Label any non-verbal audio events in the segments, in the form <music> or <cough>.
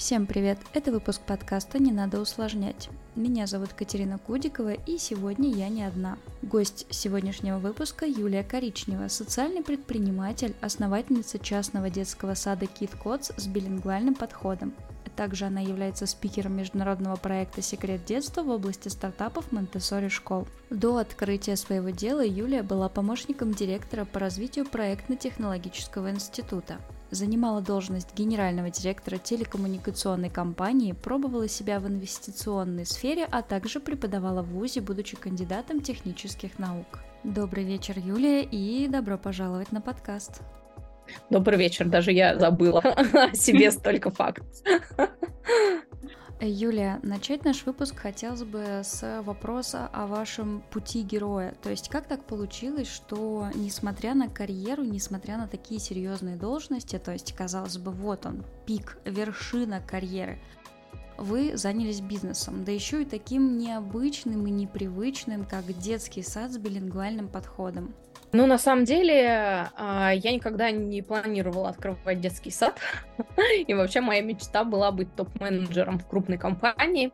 Всем привет! Это выпуск подкаста «Не надо усложнять». Меня зовут Катерина Кудикова, и сегодня я не одна. Гость сегодняшнего выпуска Юлия Коричнева, социальный предприниматель, основательница частного детского сада Kid Cots с билингвальным подходом. Также она является спикером международного проекта «Секрет детства» в области стартапов Монтессори школ. До открытия своего дела Юлия была помощником директора по развитию проектно-технологического института занимала должность генерального директора телекоммуникационной компании, пробовала себя в инвестиционной сфере, а также преподавала в ВУЗе, будучи кандидатом технических наук. Добрый вечер, Юлия, и добро пожаловать на подкаст. Добрый вечер, даже я забыла <laughs> о себе столько фактов. Юлия, начать наш выпуск хотелось бы с вопроса о вашем пути героя. То есть как так получилось, что несмотря на карьеру, несмотря на такие серьезные должности, то есть казалось бы, вот он, пик, вершина карьеры, вы занялись бизнесом, да еще и таким необычным и непривычным, как детский сад с билингвальным подходом. Ну, на самом деле, а, я никогда не планировала открывать детский сад. <laughs> И вообще моя мечта была быть топ-менеджером в крупной компании.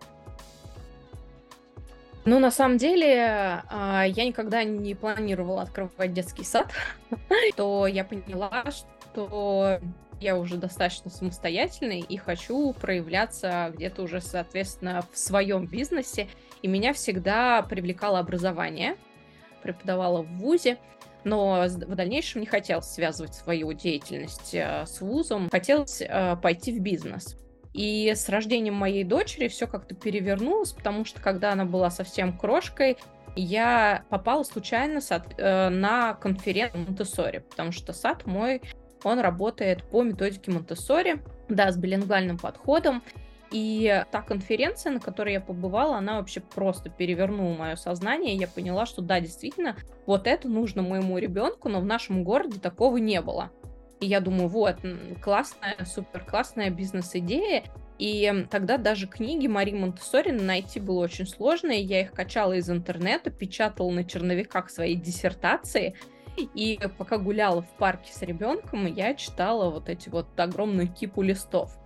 Ну, на самом деле, а, я никогда не планировала открывать детский сад. <laughs> То я поняла, что я уже достаточно самостоятельный и хочу проявляться где-то уже, соответственно, в своем бизнесе. И меня всегда привлекало образование. Преподавала в ВУЗе но в дальнейшем не хотел связывать свою деятельность э, с вузом, хотелось э, пойти в бизнес. И с рождением моей дочери все как-то перевернулось, потому что когда она была совсем крошкой, я попала случайно э, на конференцию Монтессори, потому что сад мой, он работает по методике Монтессори, да, с билингвальным подходом. И та конференция, на которой я побывала, она вообще просто перевернула мое сознание. Я поняла, что да, действительно, вот это нужно моему ребенку, но в нашем городе такого не было. И я думаю, вот, классная, супер классная бизнес-идея. И тогда даже книги Мари Монтессори найти было очень сложно, и я их качала из интернета, печатала на черновиках своей диссертации, и пока гуляла в парке с ребенком, я читала вот эти вот огромную кипу листов.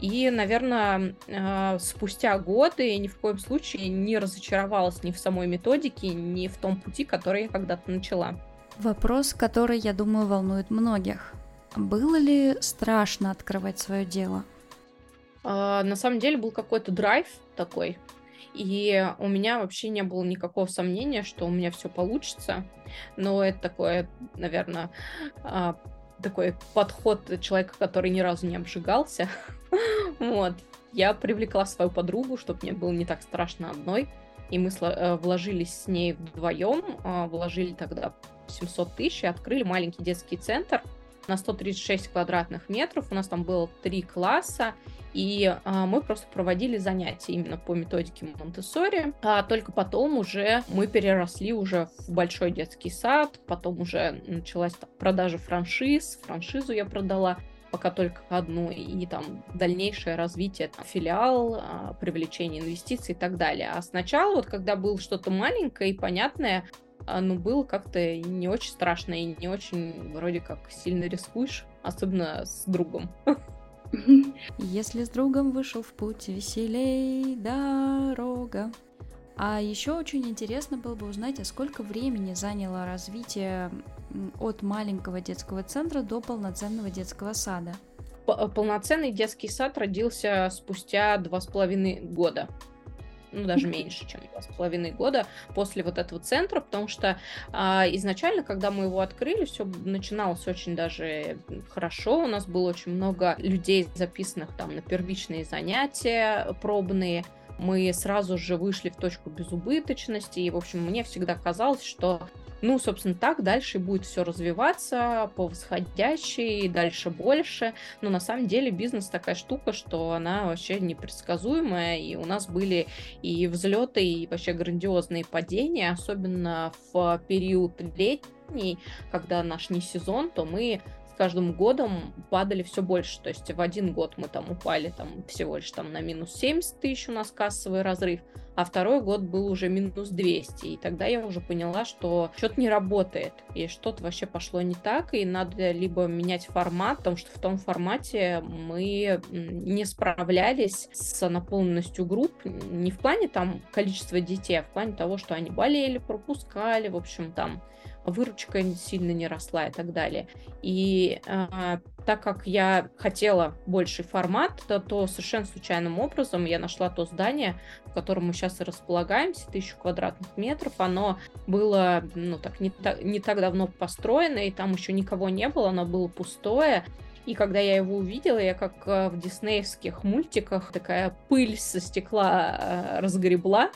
И, наверное, а, спустя годы ни в коем случае не разочаровалась ни в самой методике, ни в том пути, который я когда-то начала. Вопрос, который, я думаю, волнует многих. Было ли страшно открывать свое дело? А, на самом деле был какой-то драйв такой, и у меня вообще не было никакого сомнения, что у меня все получится. Но это такое, наверное, а, такой подход человека, который ни разу не обжигался. <laughs> вот. Я привлекла свою подругу, чтобы мне было не так страшно одной. И мы э, вложились с ней вдвоем, а, вложили тогда 700 тысяч и открыли маленький детский центр на 136 квадратных метров. У нас там было три класса, и а, мы просто проводили занятия именно по методике Монтессори. А только потом уже мы переросли уже в большой детский сад, потом уже началась там, продажа франшиз, франшизу я продала пока только одну, и там дальнейшее развитие, там, филиал, а, привлечение инвестиций и так далее. А сначала, вот когда было что-то маленькое и понятное, ну, было как-то не очень страшно и не очень вроде как сильно рискуешь, особенно с другом. <laughs> Если с другом вышел в путь, веселей дорога. А еще очень интересно было бы узнать, а сколько времени заняло развитие от маленького детского центра до полноценного детского сада? Полноценный детский сад родился спустя два с половиной года ну, даже меньше, чем два с половиной года после вот этого центра, потому что а, изначально, когда мы его открыли, все начиналось очень даже хорошо, у нас было очень много людей, записанных там на первичные занятия пробные, мы сразу же вышли в точку безубыточности, и, в общем, мне всегда казалось, что ну, собственно, так дальше будет все развиваться по восходящей, дальше больше. Но на самом деле бизнес такая штука, что она вообще непредсказуемая, и у нас были и взлеты, и вообще грандиозные падения, особенно в период летний, когда наш не сезон, то мы каждым годом падали все больше. То есть в один год мы там упали там всего лишь там на минус 70 тысяч у нас кассовый разрыв, а второй год был уже минус 200. И тогда я уже поняла, что что-то не работает, и что-то вообще пошло не так, и надо либо менять формат, потому что в том формате мы не справлялись с наполненностью групп, не в плане там количества детей, а в плане того, что они болели, пропускали, в общем, там выручка сильно не росла и так далее. И э, так как я хотела больший формат, то, то совершенно случайным образом я нашла то здание, в котором мы сейчас и располагаемся, тысячу квадратных метров. Оно было, ну так, не, так, не так давно построено, и там еще никого не было, оно было пустое. И когда я его увидела, я как э, в диснеевских мультиках такая пыль со стекла э, разгребла,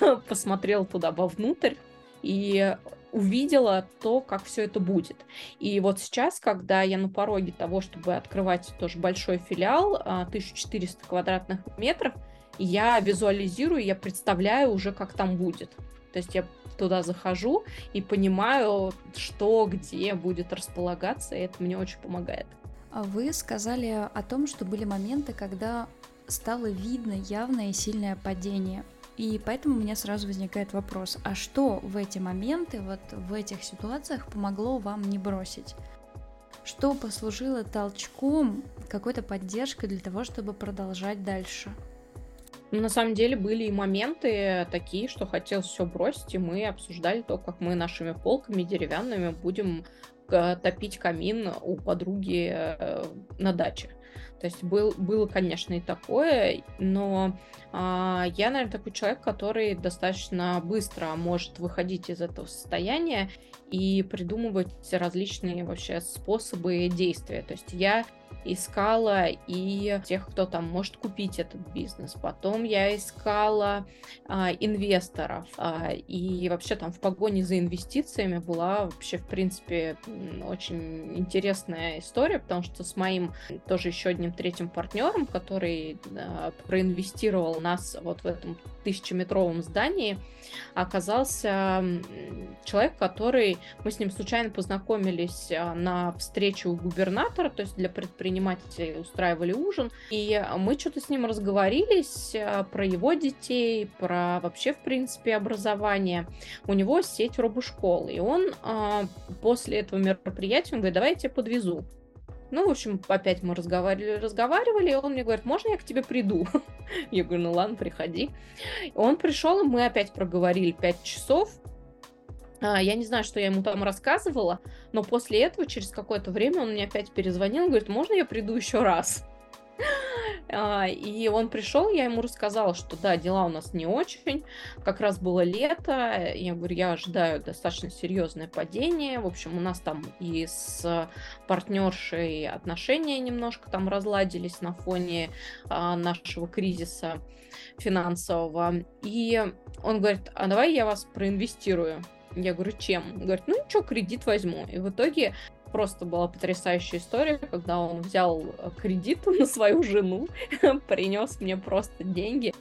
<laughs> посмотрела туда вовнутрь. И увидела то, как все это будет. И вот сейчас, когда я на пороге того, чтобы открывать тоже большой филиал, 1400 а, квадратных метров, я визуализирую, я представляю уже, как там будет. То есть я туда захожу и понимаю, что где будет располагаться, и это мне очень помогает. А вы сказали о том, что были моменты, когда стало видно явное и сильное падение. И поэтому у меня сразу возникает вопрос, а что в эти моменты, вот в этих ситуациях помогло вам не бросить? Что послужило толчком, какой-то поддержкой для того, чтобы продолжать дальше? Ну, на самом деле были и моменты такие, что хотелось все бросить, и мы обсуждали то, как мы нашими полками деревянными будем топить камин у подруги э, на даче. То есть был, было, конечно, и такое, но а, я, наверное, такой человек, который достаточно быстро может выходить из этого состояния и придумывать различные вообще способы действия. То есть я искала и тех, кто там может купить этот бизнес. Потом я искала а, инвесторов. А, и вообще там в погоне за инвестициями была вообще, в принципе, очень интересная история, потому что с моим тоже еще одним третьим партнером, который а, проинвестировал нас вот в этом тысячеметровом здании, оказался человек, который... Мы с ним случайно познакомились а, на встрече у губернатора, то есть для предпринимателей устраивали ужин, и мы что-то с ним разговорились а, про его детей, про вообще, в принципе, образование. У него сеть робошкол, и он а, после этого мероприятия, он говорит, давай я тебя подвезу. Ну, в общем, опять мы разговаривали, разговаривали, и он мне говорит, можно я к тебе приду? <laughs> Я говорю, ну ладно, приходи. Он пришел, и мы опять проговорили 5 часов. А, я не знаю, что я ему там рассказывала, но после этого, через какое-то время, он мне опять перезвонил и говорит, можно я приду еще раз? А, и он пришел, я ему рассказала, что да, дела у нас не очень. Как раз было лето. Я говорю, я ожидаю достаточно серьезное падение. В общем, у нас там и с партнершей отношения немножко там разладились на фоне а, нашего кризиса финансового. И он говорит, а давай я вас проинвестирую. Я говорю, чем? Он говорит, ну ничего, кредит возьму. И в итоге просто была потрясающая история, когда он взял э, кредит <laughs> на свою жену, <laughs> принес мне просто деньги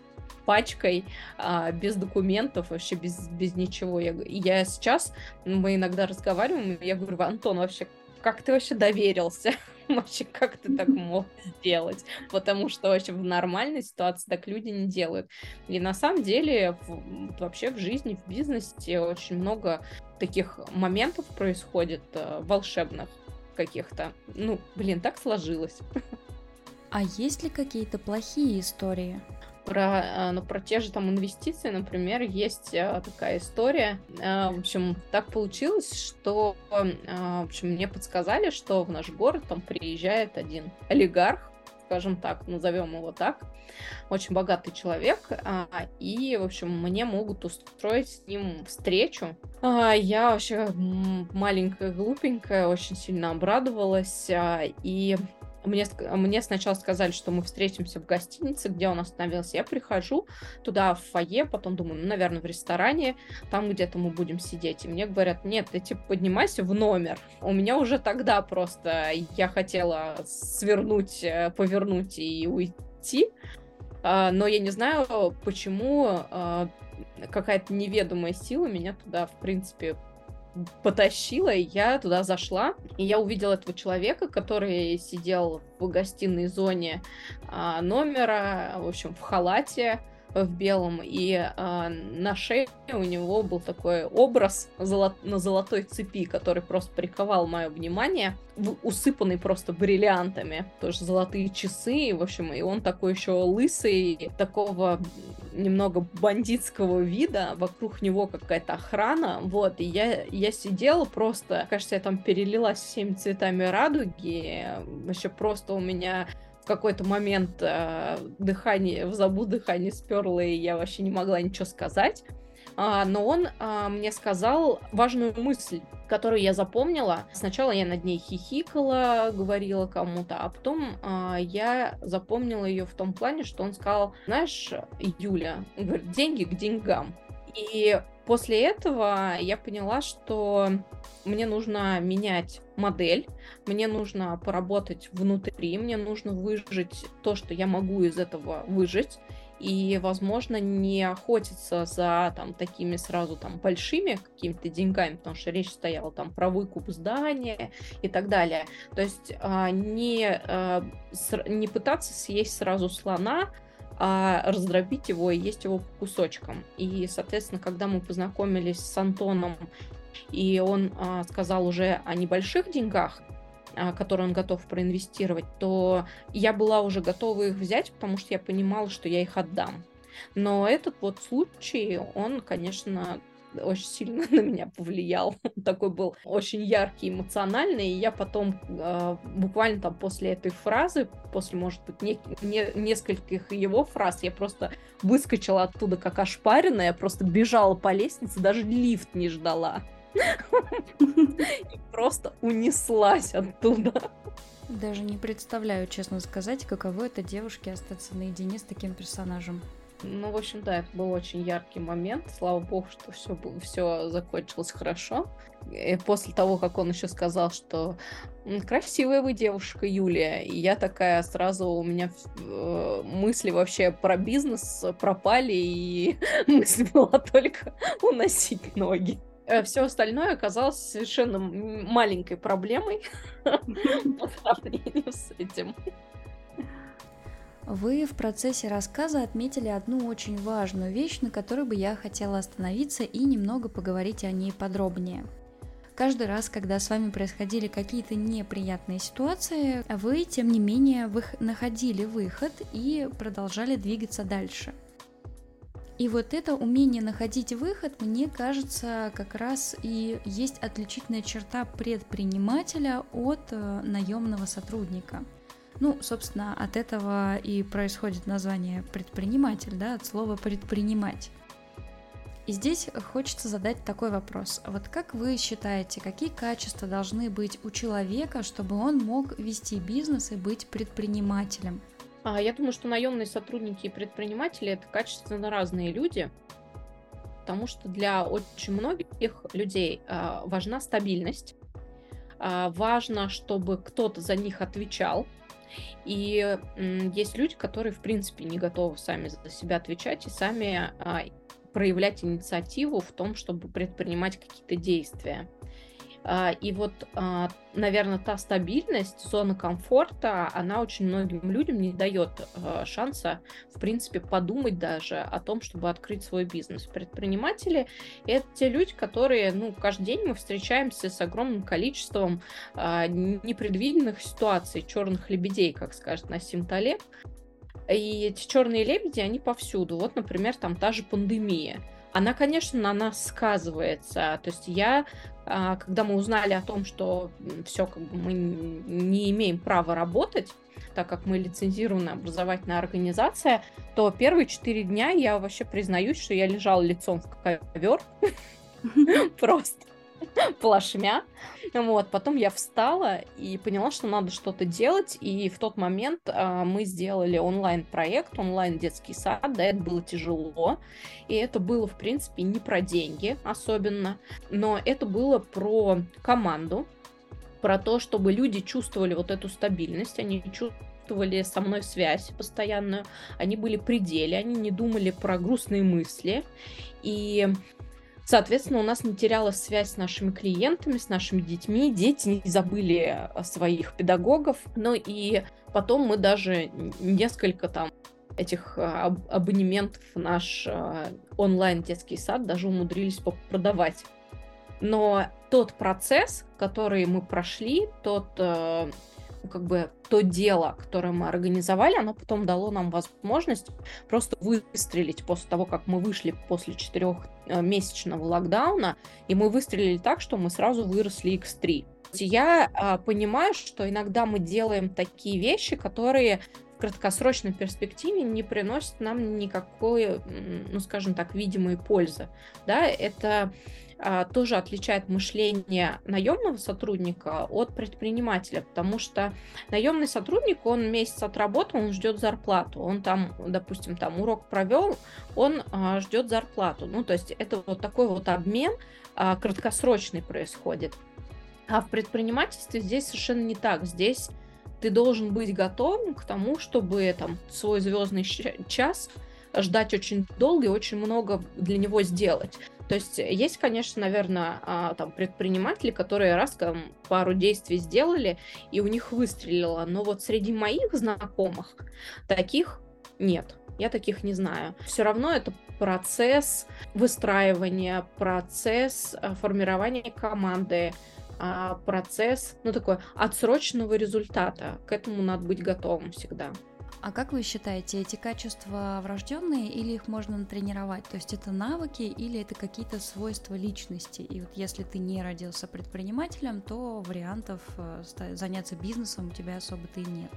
пачкой, а, без документов, вообще без, без ничего. Я, я сейчас, мы иногда разговариваем, я говорю, Антон, вообще, как ты вообще доверился? <laughs> <laughs> вообще, как ты так <laughs> мог сделать? Потому что вообще в нормальной ситуации так люди не делают. И на самом деле в, вообще в жизни, в бизнесе очень много таких моментов происходит э, волшебных каких-то. Ну, блин, так сложилось. <laughs> А есть ли какие-то плохие истории? Про, э, ну, про те же там инвестиции, например, есть э, такая история. Э, в общем, так получилось, что в общем, мне подсказали, что в наш город там приезжает один олигарх, скажем так, назовем его так, очень богатый человек, а, и, в общем, мне могут устроить с ним встречу. А, я вообще маленькая, глупенькая, очень сильно обрадовалась, а, и мне, мне сначала сказали, что мы встретимся в гостинице, где он остановился. Я прихожу туда, в фойе, потом думаю, ну, наверное, в ресторане, там где-то мы будем сидеть. И мне говорят, нет, ты типа поднимайся в номер. У меня уже тогда просто я хотела свернуть, э, повернуть и уйти. А, но я не знаю, почему а, какая-то неведомая сила меня туда, в принципе, потащила, и я туда зашла, и я увидела этого человека, который сидел в гостиной зоне а, номера, в общем, в халате, в белом, и э, на шее у него был такой образ золот... на золотой цепи, который просто приковал мое внимание, усыпанный просто бриллиантами, тоже золотые часы, в общем, и он такой еще лысый, такого немного бандитского вида, вокруг него какая-то охрана, вот, и я, я сидела просто, кажется, я там перелилась всеми цветами радуги, вообще просто у меня в какой-то момент э, дыхание, в забу дыхание сперло, и я вообще не могла ничего сказать. А, но он а, мне сказал важную мысль, которую я запомнила. Сначала я над ней хихикала, говорила кому-то, а потом а, я запомнила ее в том плане, что он сказал, знаешь, Юля, говорит, деньги к деньгам. И после этого я поняла, что мне нужно менять модель, мне нужно поработать внутри, мне нужно выжить то, что я могу из этого выжить, и, возможно, не охотиться за там такими сразу там большими какими-то деньгами, потому что речь стояла там про выкуп здания и так далее. То есть а, не, а, не пытаться съесть сразу слона, а раздробить его и есть его по кусочкам. И, соответственно, когда мы познакомились с Антоном, и он а, сказал уже о небольших деньгах, а, которые он готов проинвестировать, то я была уже готова их взять, потому что я понимала, что я их отдам. Но этот вот случай, он, конечно, очень сильно <laughs> на меня повлиял. Такой был очень яркий, эмоциональный. И я потом э, буквально там после этой фразы, после, может быть, не, не, нескольких его фраз, я просто выскочила оттуда как ошпаренная, просто бежала по лестнице, даже лифт не ждала. И просто унеслась оттуда. Даже не представляю, честно сказать, каково это девушке остаться наедине с таким персонажем. Ну, в общем, да, это был очень яркий момент. Слава богу, что все, все закончилось хорошо. И после того, как он еще сказал, что красивая вы девушка, Юлия, и я такая сразу, у меня э, мысли вообще про бизнес пропали, и <laughs> мысль была только уносить ноги. Э, все остальное оказалось совершенно маленькой проблемой <laughs> по сравнению с этим. Вы в процессе рассказа отметили одну очень важную вещь, на которой бы я хотела остановиться и немного поговорить о ней подробнее. Каждый раз, когда с вами происходили какие-то неприятные ситуации, вы, тем не менее, вы находили выход и продолжали двигаться дальше. И вот это умение находить выход, мне кажется, как раз и есть отличительная черта предпринимателя от э, наемного сотрудника – ну, собственно, от этого и происходит название предприниматель, да, от слова предпринимать. И здесь хочется задать такой вопрос. Вот как вы считаете, какие качества должны быть у человека, чтобы он мог вести бизнес и быть предпринимателем? А, я думаю, что наемные сотрудники и предприниматели это качественно разные люди, потому что для очень многих людей а, важна стабильность, а, важно, чтобы кто-то за них отвечал, и есть люди, которые, в принципе, не готовы сами за себя отвечать и сами проявлять инициативу в том, чтобы предпринимать какие-то действия. А, и вот, а, наверное, та стабильность, зона комфорта, она очень многим людям не дает а, шанса, в принципе, подумать даже о том, чтобы открыть свой бизнес. Предприниматели — это те люди, которые, ну, каждый день мы встречаемся с огромным количеством непредвиденных ситуаций, черных лебедей, как скажет Насим Талеб. И эти черные лебеди, они повсюду. Вот, например, там та же пандемия она, конечно, на нас сказывается. То есть я а, когда мы узнали о том, что все, как бы мы не имеем права работать, так как мы лицензированная образовательная организация, то первые четыре дня я вообще признаюсь, что я лежала лицом в ковер. <laughs> Просто. <laughs> плашмя. Вот, потом я встала и поняла, что надо что-то делать, и в тот момент а, мы сделали онлайн-проект, онлайн-детский сад, да, это было тяжело, и это было, в принципе, не про деньги особенно, но это было про команду, про то, чтобы люди чувствовали вот эту стабильность, они чувствовали со мной связь постоянную, они были при деле, они не думали про грустные мысли, и Соответственно, у нас не терялась связь с нашими клиентами, с нашими детьми. Дети не забыли своих педагогов. Ну и потом мы даже несколько там этих а, абонементов в наш а, онлайн детский сад даже умудрились продавать. Но тот процесс, который мы прошли, тот э, как бы то дело, которое мы организовали, оно потом дало нам возможность просто выстрелить после того, как мы вышли после четырехмесячного локдауна, и мы выстрелили так, что мы сразу выросли X3. Я а, понимаю, что иногда мы делаем такие вещи, которые в краткосрочной перспективе не приносят нам никакой, ну, скажем так, видимой пользы. Да, это тоже отличает мышление наемного сотрудника от предпринимателя, потому что наемный сотрудник, он месяц отработал, он ждет зарплату, он там, допустим, там урок провел, он а, ждет зарплату. Ну, то есть это вот такой вот обмен а, краткосрочный происходит. А в предпринимательстве здесь совершенно не так. Здесь ты должен быть готовым к тому, чтобы там свой звездный час ждать очень долго и очень много для него сделать. То есть есть, конечно, наверное, а, там предприниматели, которые раз там, пару действий сделали, и у них выстрелило. Но вот среди моих знакомых таких нет. Я таких не знаю. Все равно это процесс выстраивания, процесс а, формирования команды, а, процесс, ну, такой отсроченного результата. К этому надо быть готовым всегда. А как вы считаете, эти качества врожденные или их можно натренировать? То есть это навыки или это какие-то свойства личности? И вот если ты не родился предпринимателем, то вариантов э, заняться бизнесом у тебя особо-то и нет.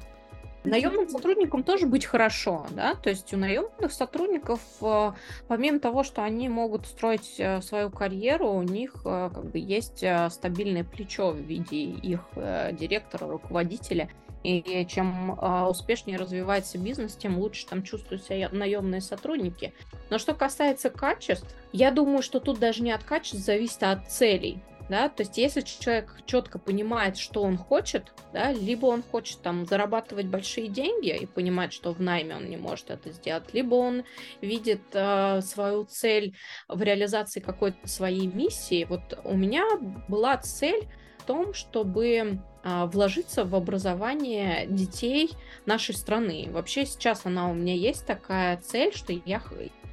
Наемным сотрудникам тоже быть хорошо, да, то есть у наемных сотрудников, э, помимо того, что они могут строить э, свою карьеру, у них как бы есть стабильное плечо в виде их директора, руководителя – и чем э, успешнее развивается бизнес, тем лучше там чувствуют себя наемные сотрудники. Но что касается качеств, я думаю, что тут даже не от качеств зависит, а от целей. Да, то есть если человек четко понимает, что он хочет, да, либо он хочет там зарабатывать большие деньги и понимает, что в найме он не может это сделать, либо он видит э, свою цель в реализации какой-то своей миссии. Вот у меня была цель в том, чтобы вложиться в образование детей нашей страны. Вообще сейчас она у меня есть такая цель, что я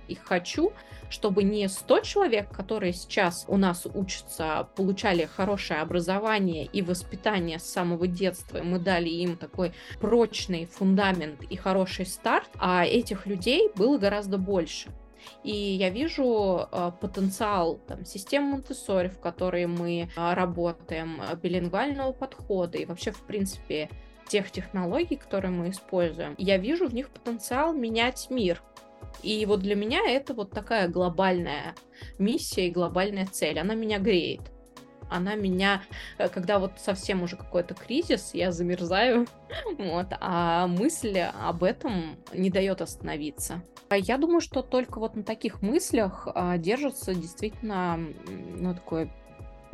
их хочу, чтобы не 100 человек, которые сейчас у нас учатся, получали хорошее образование и воспитание с самого детства, и мы дали им такой прочный фундамент и хороший старт, а этих людей было гораздо больше. И я вижу э, потенциал там, систем монте в которой мы э, работаем, э, билингвального подхода и вообще, в принципе, тех технологий, которые мы используем. Я вижу в них потенциал менять мир. И вот для меня это вот такая глобальная миссия и глобальная цель. Она меня греет она меня, э, когда вот совсем уже какой-то кризис, я замерзаю, <laughs> вот, а мысль об этом не дает остановиться. Я думаю, что только вот на таких мыслях а, держится действительно, ну, такой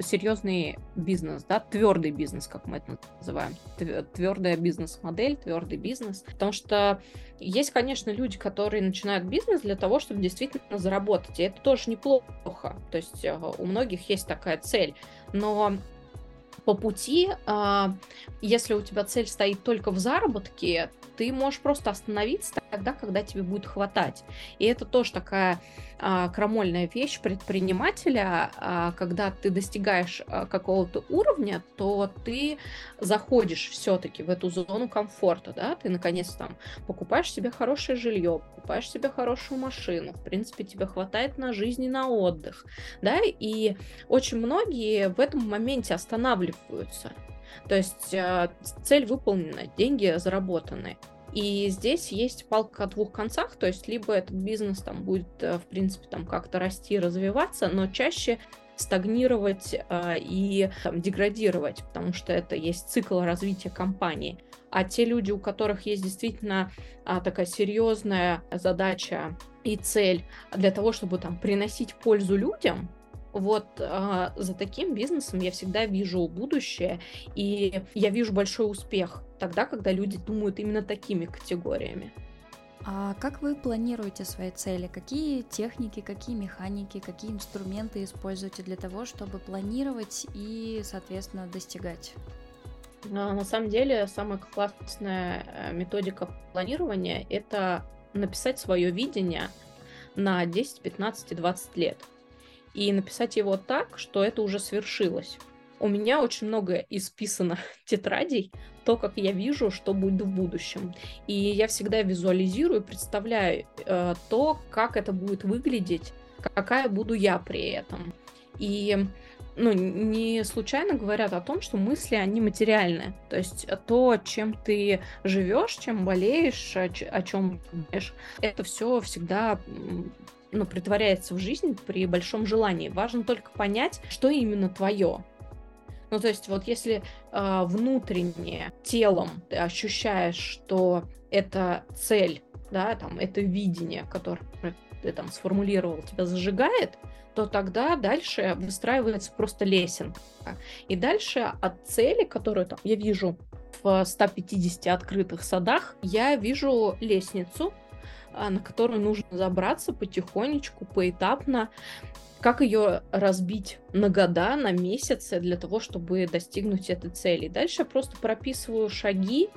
серьезный бизнес, да, твердый бизнес, как мы это называем, твердая бизнес-модель, твердый бизнес, потому что есть, конечно, люди, которые начинают бизнес для того, чтобы действительно заработать, и это тоже неплохо, то есть э, у многих есть такая цель, но по пути, а, если у тебя цель стоит только в заработке, ты можешь просто остановиться тогда, когда тебе будет хватать. И это тоже такая а, крамольная вещь предпринимателя, а, когда ты достигаешь а, какого-то уровня, то ты заходишь все-таки в эту зону комфорта, да, ты наконец там покупаешь себе хорошее жилье, покупаешь себе хорошую машину, в принципе, тебе хватает на жизнь и на отдых, да, и очень многие в этом моменте останавливаются. То есть э, цель выполнена, деньги заработаны. И здесь есть палка о двух концах, то есть либо этот бизнес там будет, э, в принципе, там как-то расти, развиваться, но чаще стагнировать э, и там, деградировать, потому что это есть цикл развития компании. А те люди, у которых есть действительно а, такая серьезная задача и цель для того, чтобы там приносить пользу людям, вот а, за таким бизнесом я всегда вижу будущее, и я вижу большой успех тогда, когда люди думают именно такими категориями. А как вы планируете свои цели? Какие техники, какие механики, какие инструменты используете для того, чтобы планировать и, соответственно, достигать? На самом деле, самая классная э, методика планирования – это написать свое видение на 10, 15 и 20 лет. И написать его так, что это уже свершилось. У меня очень много исписано <laughs> тетрадей, то, как я вижу, что будет в будущем. И я всегда визуализирую, представляю э, то, как это будет выглядеть, какая буду я при этом. И ну, не случайно говорят о том, что мысли, они материальны. То есть то, чем ты живешь, чем болеешь, о, чем думаешь, это все всегда ну, притворяется в жизнь при большом желании. Важно только понять, что именно твое. Ну, то есть вот если э, внутренне телом ты ощущаешь, что это цель, да, там, это видение, которое ты там сформулировал, тебя зажигает, то тогда дальше выстраивается просто лесенка. И дальше от цели, которую там я вижу в 150 открытых садах, я вижу лестницу, на которую нужно забраться потихонечку, поэтапно. Как ее разбить на года, на месяцы для того, чтобы достигнуть этой цели. Дальше я просто прописываю шаги,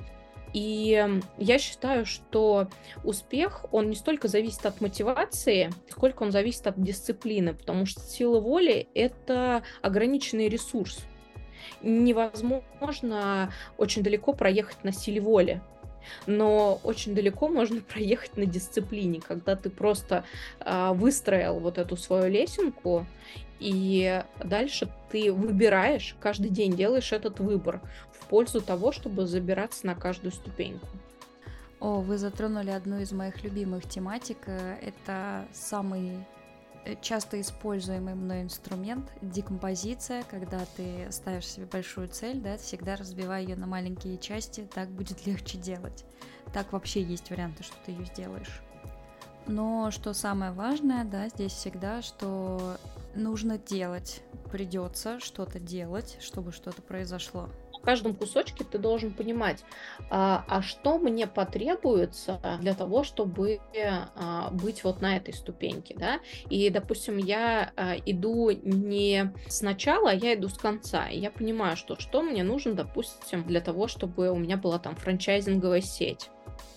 и я считаю, что успех, он не столько зависит от мотивации, сколько он зависит от дисциплины, потому что сила воли — это ограниченный ресурс. Невозможно очень далеко проехать на силе воли но очень далеко можно <laughs> проехать на дисциплине, когда ты просто э, выстроил вот эту свою лесенку, и дальше ты выбираешь, каждый день делаешь этот выбор в пользу того, чтобы забираться на каждую ступеньку. О, вы затронули одну из моих любимых тематик. Э, это самый часто используемый мной инструмент — декомпозиция, когда ты ставишь себе большую цель, да, всегда разбивай ее на маленькие части, так будет <laughs> легче делать. Так вообще есть варианты, что ты ее сделаешь. Но что самое важное, да, здесь всегда, что нужно делать, придется что-то делать, чтобы что-то произошло каждом кусочке ты должен понимать, а, а что мне потребуется для того, чтобы а, быть вот на этой ступеньке, да, и, допустим, я а, иду не сначала, а я иду с конца, и я понимаю, что что мне нужно, допустим, для того, чтобы у меня была там франчайзинговая сеть,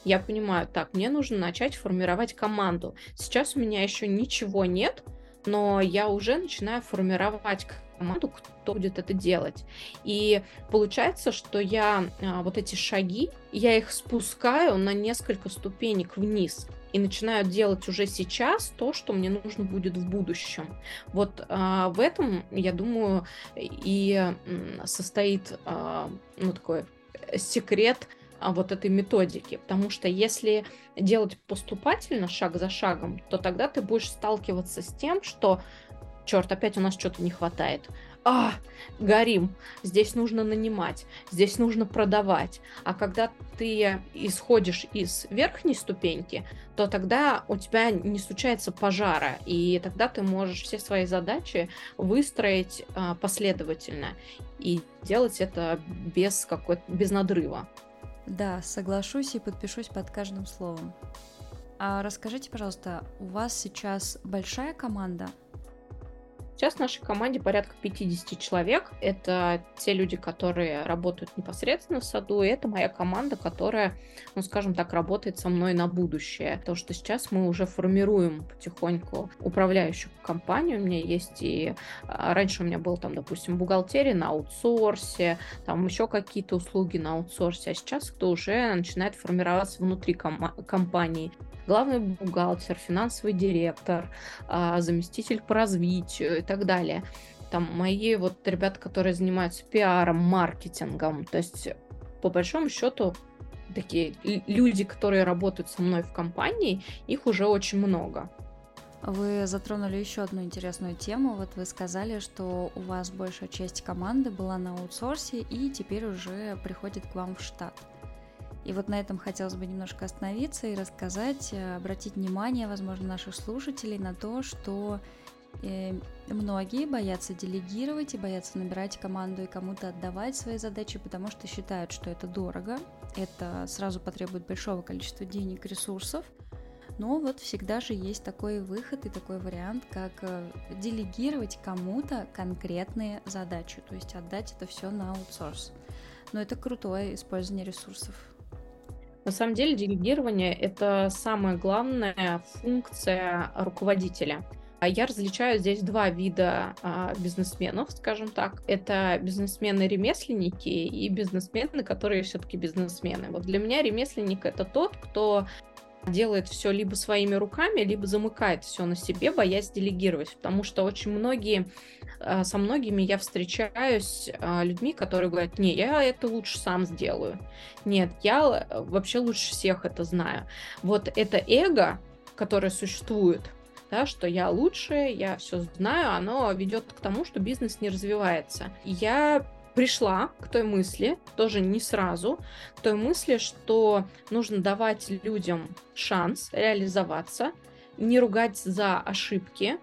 я понимаю, так, мне нужно начать формировать команду. Сейчас у меня еще ничего нет, но я уже начинаю формировать команду, кто будет это делать. И получается, что я а, вот эти шаги, я их спускаю на несколько ступенек вниз и начинаю делать уже сейчас то, что мне нужно будет в будущем. Вот а, в этом, я думаю, и состоит а, ну, такой секрет а, вот этой методики. Потому что если делать поступательно, шаг за шагом, то тогда ты будешь сталкиваться с тем, что черт, опять у нас что-то не хватает. А, горим, здесь нужно нанимать, здесь нужно продавать. А когда ты исходишь из верхней ступеньки, то тогда у тебя не случается пожара, и тогда ты можешь все свои задачи выстроить а, последовательно и делать это без какой без надрыва. Да, соглашусь и подпишусь под каждым словом. А расскажите, пожалуйста, у вас сейчас большая команда? Сейчас в нашей команде порядка 50 человек. Это те люди, которые работают непосредственно в саду, и это моя команда, которая, ну, скажем так, работает со мной на будущее. То, что сейчас мы уже формируем потихоньку управляющую компанию. У меня есть и... А, раньше у меня был там, допустим, бухгалтерия на аутсорсе, там еще какие-то услуги на аутсорсе, а сейчас кто уже начинает формироваться внутри ком- компании главный бухгалтер, финансовый директор, а, заместитель по развитию так далее. Там мои вот ребята, которые занимаются пиаром, маркетингом, то есть по большому счету такие люди, которые работают со мной в компании, их уже очень много. Вы затронули еще одну интересную тему. Вот вы сказали, что у вас большая часть команды была на аутсорсе и теперь уже приходит к вам в штат. И вот на этом хотелось бы немножко остановиться и рассказать, э, обратить внимание, возможно, наших слушателей на то, что И многие боятся делегировать и боятся набирать команду и кому-то отдавать свои задачи, потому что считают, что это дорого, это сразу потребует большого количества денег, ресурсов. Но вот всегда же есть такой выход и такой вариант, как э, делегировать кому-то конкретные задачи, то есть отдать это все на аутсорс. Но это крутое использование ресурсов. На самом деле делегирование — это самая главная функция руководителя. А я различаю здесь два вида а, бизнесменов, скажем так. Это бизнесмены-ремесленники и бизнесмены, которые все-таки бизнесмены. Вот для меня ремесленник это тот, кто делает все либо своими руками, либо замыкает все на себе, боясь делегировать. Потому что очень многие, а, со многими я встречаюсь людьми, которые говорят, не, я это лучше сам сделаю. Нет, я вообще лучше всех это знаю. Вот это эго, которое существует, да, что я лучше, я все знаю, оно ведет к тому, что бизнес не развивается. Я пришла к той мысли, тоже не сразу, к той мысли, что нужно давать людям шанс реализоваться, не ругать за ошибки,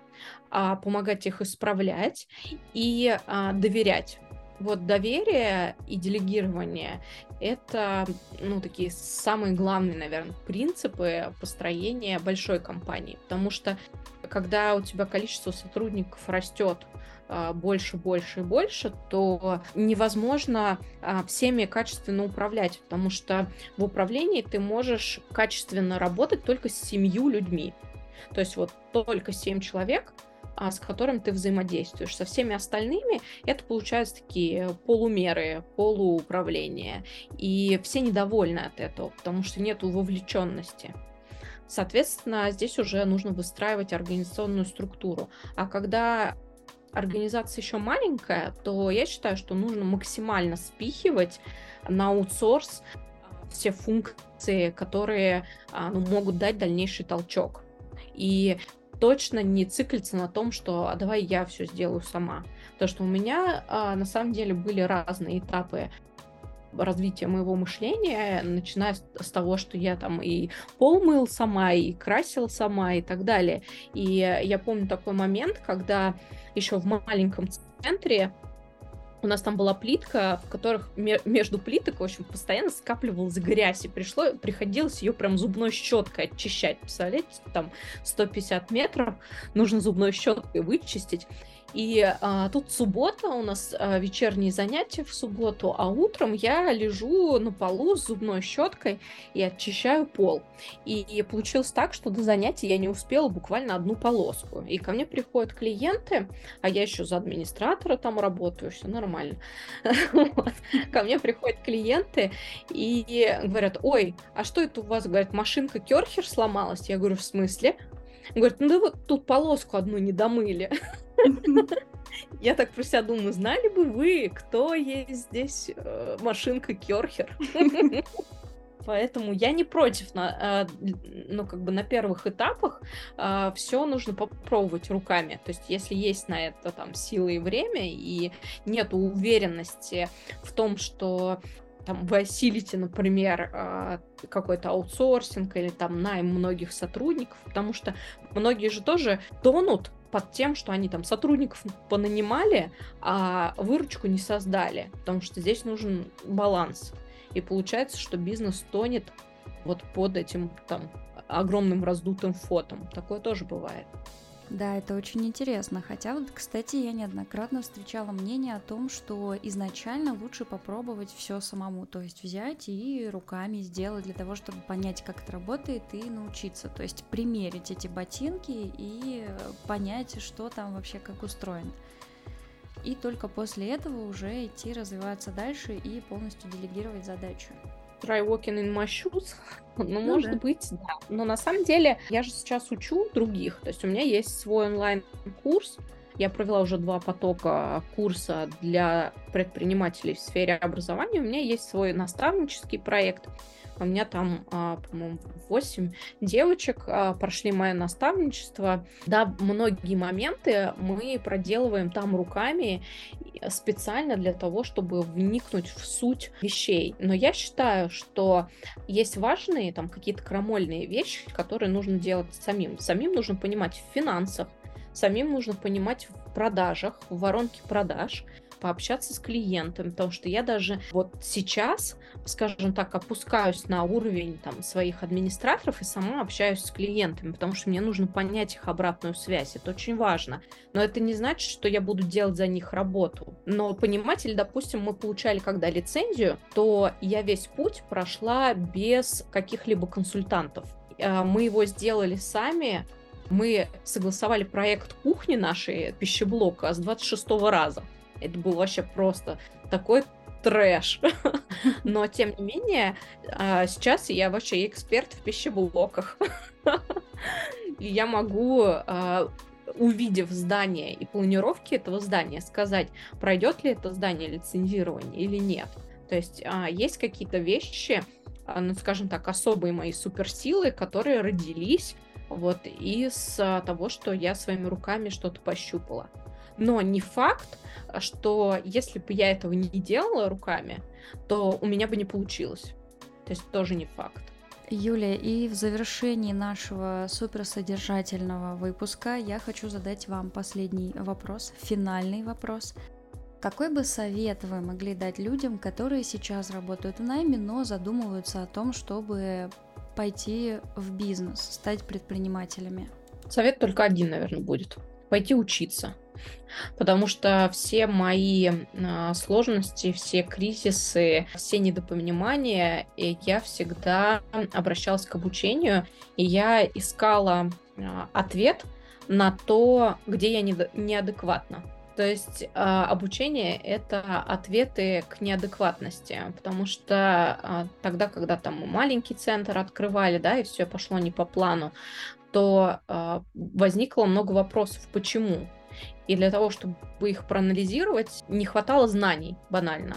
а помогать их исправлять и а, доверять. Вот доверие и делегирование — это, ну, такие самые главные, наверное, принципы построения большой компании. Потому что когда у тебя количество сотрудников растет а, больше, больше и больше, то невозможно а, всеми качественно управлять, потому что в управлении ты можешь качественно работать только с семью людьми. То есть вот только семь человек — с которым ты взаимодействуешь. Со всеми остальными это получаются такие полумеры, полууправления. И все недовольны от этого, потому что нет вовлеченности. Соответственно, здесь уже нужно выстраивать организационную структуру. А когда организация еще маленькая, то я считаю, что нужно максимально спихивать на аутсорс а, все функции, которые а, ну, могут дать дальнейший толчок. И точно не циклиться на том, что а давай я все сделаю сама. Потому что у меня а, на самом деле были разные этапы развития моего мышления, начиная с того, что я там и пол мыл сама, и красила сама, и так далее. И я помню такой момент, когда еще в маленьком центре у нас там была плитка, в которых между плиток, в общем, постоянно скапливалась грязь, и пришло, приходилось ее прям зубной щеткой очищать. Представляете, там 150 метров нужно зубной щеткой вычистить. И а, тут суббота, у нас а, вечерние занятия в субботу, а утром я лежу на полу с зубной щеткой и очищаю пол. И, и получилось так, что до занятий я не успела буквально одну полоску. И ко мне приходят клиенты, а я еще за администратора там работаю, все нормально. <laughs> Ко мне приходят клиенты и говорят, ой, а что это у вас, говорят, машинка Керхер сломалась? Я говорю, в смысле? Говорит, ну да вот тут полоску одну не домыли. <laughs> <laughs> Я так про себя думаю, знали бы вы, кто есть здесь э, машинка Керхер? <laughs> Поэтому я не против, на, э, ну, как бы на первых этапах э, все нужно попробовать руками. То есть, если есть на это там силы и время, и нет уверенности в том, что там вы осилите, например, э, какой-то аутсорсинг или там найм многих сотрудников, потому что многие же тоже тонут под тем, что они там сотрудников понанимали, а выручку не создали, потому что здесь нужен баланс. И получается, что бизнес тонет вот под этим там огромным раздутым фотом. Такое тоже бывает. Да, это очень интересно. Хотя вот, кстати, я неоднократно встречала мнение о том, что изначально лучше попробовать все самому, то есть взять и руками сделать для того, чтобы понять, как это работает и научиться. То есть примерить эти ботинки и понять, что там вообще как устроено. И только после этого уже идти развиваться дальше и полностью делегировать задачу try walking in my shoes. <laughs> Ну, ну, может да. быть, да. Но на самом деле я же сейчас учу других. То есть у меня есть свой онлайн-курс. Я провела уже два потока курса для предпринимателей в сфере образования. У меня есть свой наставнический проект. У меня там, а, по-моему, 8 девочек а, прошли мое наставничество. Да, многие моменты мы проделываем там руками специально для того, чтобы вникнуть в суть вещей. Но я считаю, что есть важные там какие-то крамольные вещи, которые нужно делать самим. Самим нужно понимать в финансах, самим нужно понимать в продажах, в воронке продаж, пообщаться с клиентами, потому что я даже вот сейчас, скажем так, опускаюсь на уровень там своих администраторов и сама общаюсь с клиентами, потому что мне нужно понять их обратную связь, это очень важно. Но это не значит, что я буду делать за них работу. Но понимать, или, допустим, мы получали когда лицензию, то я весь путь прошла без каких-либо консультантов. А, мы его сделали сами, мы согласовали проект кухни нашей пищеблока с 26 раза. Это был вообще просто такой трэш. <laughs> Но, тем не менее, а, сейчас я вообще эксперт в пищеблоках. <laughs> И я могу, а, увидев здание и планировки этого здания, сказать, пройдет ли это здание лицензирование или нет. То есть а, есть какие-то вещи, ну, скажем так, особые мои суперсилы, которые родились вот из того, что я своими руками что-то пощупала. Но не факт, что если бы я этого не делала руками, то у меня бы не получилось. То есть тоже не факт. Юлия, и в завершении нашего суперсодержательного выпуска я хочу задать вам последний вопрос, финальный вопрос. Какой бы совет вы могли дать людям, которые сейчас работают в найме, но задумываются о том, чтобы пойти в бизнес, стать предпринимателями? Совет только один, наверное, будет. Пойти учиться потому что все мои а, сложности, все кризисы, все недопонимания, я всегда обращалась к обучению, и я искала а, ответ на то, где я неадекватна. То есть э, обучение это ответы к неадекватности, потому что э, тогда, когда там маленький центр открывали, да, и все пошло не по плану, то э, возникло много вопросов, почему. И для того, чтобы их проанализировать, не хватало знаний банально.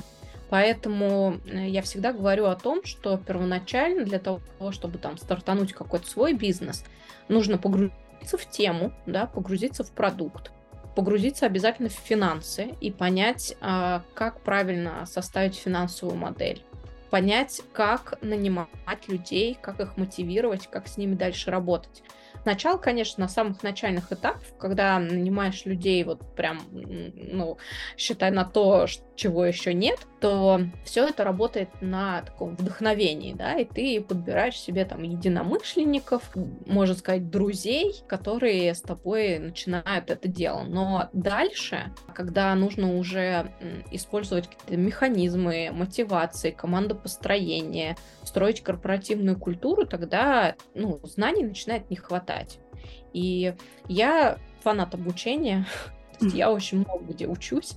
Поэтому э, я всегда говорю о том, что первоначально для того, чтобы там стартануть какой-то свой бизнес, нужно погрузиться в тему, да, погрузиться в продукт, погрузиться обязательно в финансы и понять, а, как правильно составить финансовую модель понять, как нанимать людей, как их мотивировать, как с ними дальше работать. Сначала, конечно, на самых начальных этапах, когда нанимаешь людей вот прям, ну, считай на то, чего еще нет, то все это работает на таком вдохновении, да, и ты подбираешь себе там единомышленников, можно сказать, друзей, которые с тобой начинают это дело. Но дальше, когда нужно уже использовать какие-то механизмы мотивации, командопостроения, строить корпоративную культуру, тогда ну, знаний начинает не хватать. И я фанат обучения, <laughs> я очень много где учусь,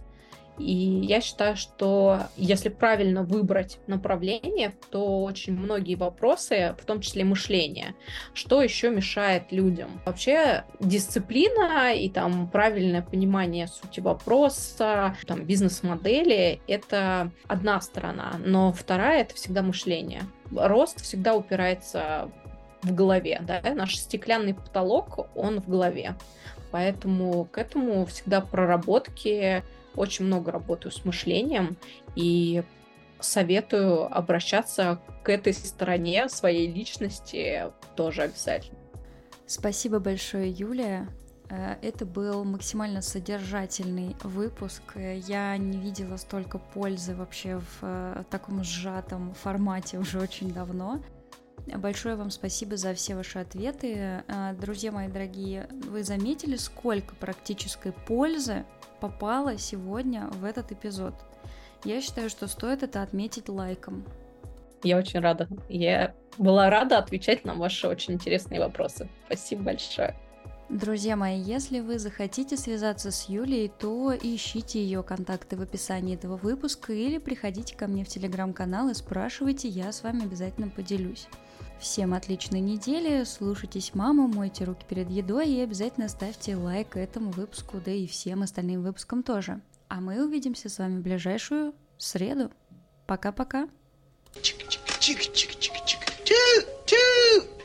и я считаю, что если правильно выбрать направление, то очень многие вопросы, в том числе мышление, что еще мешает людям. Вообще дисциплина и там правильное понимание сути вопроса, там бизнес-модели — это одна сторона, но вторая — это всегда мышление. Рост всегда упирается в голове, да, наш стеклянный потолок, он в голове. Поэтому к этому всегда проработки очень много работаю с мышлением и советую обращаться к этой стороне своей личности тоже обязательно. Спасибо большое, Юлия. Э, это был максимально содержательный выпуск. Я не видела столько пользы вообще в э, таком сжатом формате уже очень давно. Большое вам спасибо за все ваши ответы. Э, друзья мои дорогие, вы заметили, сколько практической пользы попала сегодня в этот эпизод. Я считаю, что стоит это отметить лайком. Я очень рада. Я была рада отвечать на ваши очень интересные вопросы. Спасибо большое. Друзья мои, если вы захотите связаться с Юлией, то ищите ее контакты в описании этого выпуска или приходите ко мне в телеграм-канал и спрашивайте, я с вами обязательно поделюсь. Всем отличной недели, слушайтесь маму, мойте руки перед едой и обязательно ставьте лайк этому выпуску, да и всем остальным выпускам тоже. А мы увидимся с вами в ближайшую среду. Пока-пока. Чик-чик-чик-чик-чик-чик.